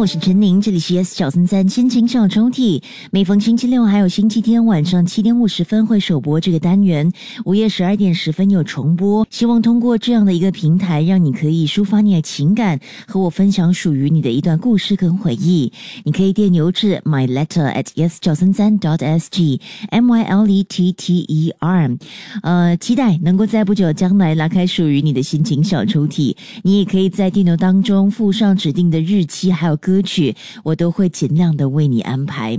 我是陈宁，这里是 S 小森三心情小抽屉。每逢星期六还有星期天晚上七点五十分会首播这个单元，午夜十二点十分有重播。希望通过这样的一个平台，让你可以抒发你的情感，和我分享属于你的一段故事跟回忆。你可以电邮至 my letter at s 小森三 dot s g m y l e t t e r。呃，期待能够在不久将来拉开属于你的心情小抽屉。你也可以在电邮当中附上指定的日期，还有歌曲，我都会尽量的为你安排。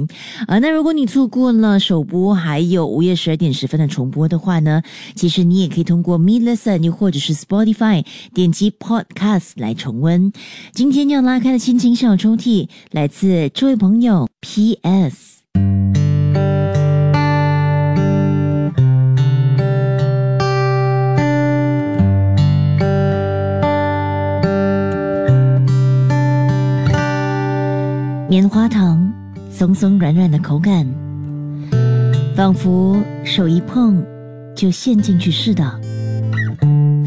啊，那如果你错过了首播，还有午夜十二点十分的重播的话呢，其实你也可以通过 Me Listen 又或者是 Spotify 点击 Podcast 来重温。今天要拉开的心情小抽屉，来自这位朋友 P.S。棉花糖，松松软软的口感，仿佛手一碰就陷进去似的，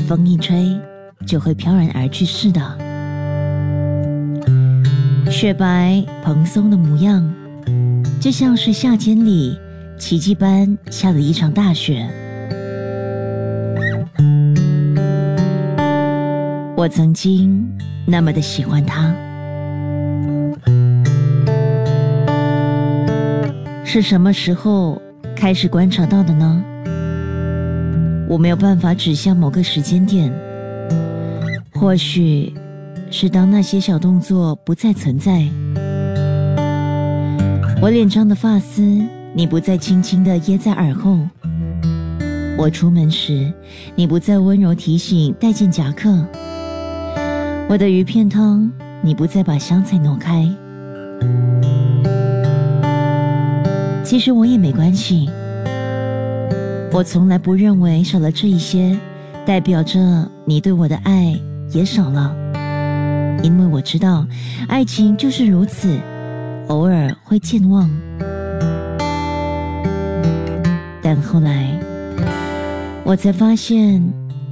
风一吹就会飘然而去似的。雪白蓬松的模样，就像是夏天里奇迹般下了一场大雪。我曾经那么的喜欢它。是什么时候开始观察到的呢？我没有办法指向某个时间点，或许是当那些小动作不再存在，我脸上的发丝你不再轻轻的掖在耳后，我出门时你不再温柔提醒带件夹克，我的鱼片汤你不再把香菜挪开。其实我也没关系，我从来不认为少了这一些，代表着你对我的爱也少了，因为我知道，爱情就是如此，偶尔会健忘。但后来，我才发现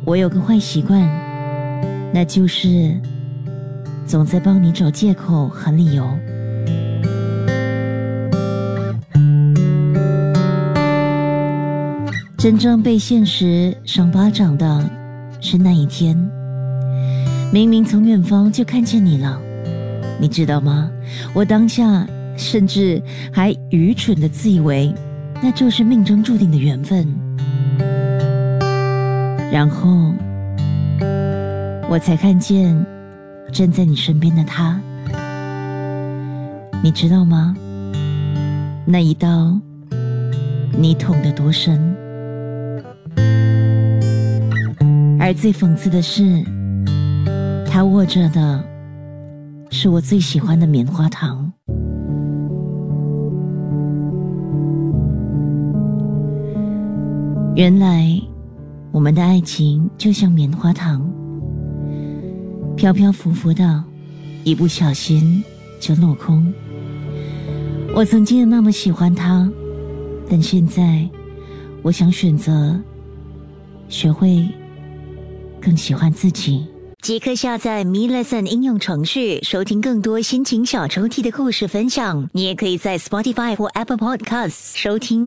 我有个坏习惯，那就是总在帮你找借口和理由。真正被现实赏巴掌的是那一天，明明从远方就看见你了，你知道吗？我当下甚至还愚蠢的自以为那就是命中注定的缘分，然后我才看见站在你身边的他，你知道吗？那一刀你捅得多深？最讽刺的是，他握着的是我最喜欢的棉花糖。原来，我们的爱情就像棉花糖，飘飘浮浮的，一不小心就落空。我曾经那么喜欢他，但现在，我想选择学会。更喜欢自己。即刻下载 Me Lesson 应用程序，收听更多心情小抽屉的故事分享。你也可以在 Spotify 或 Apple Podcasts 收听。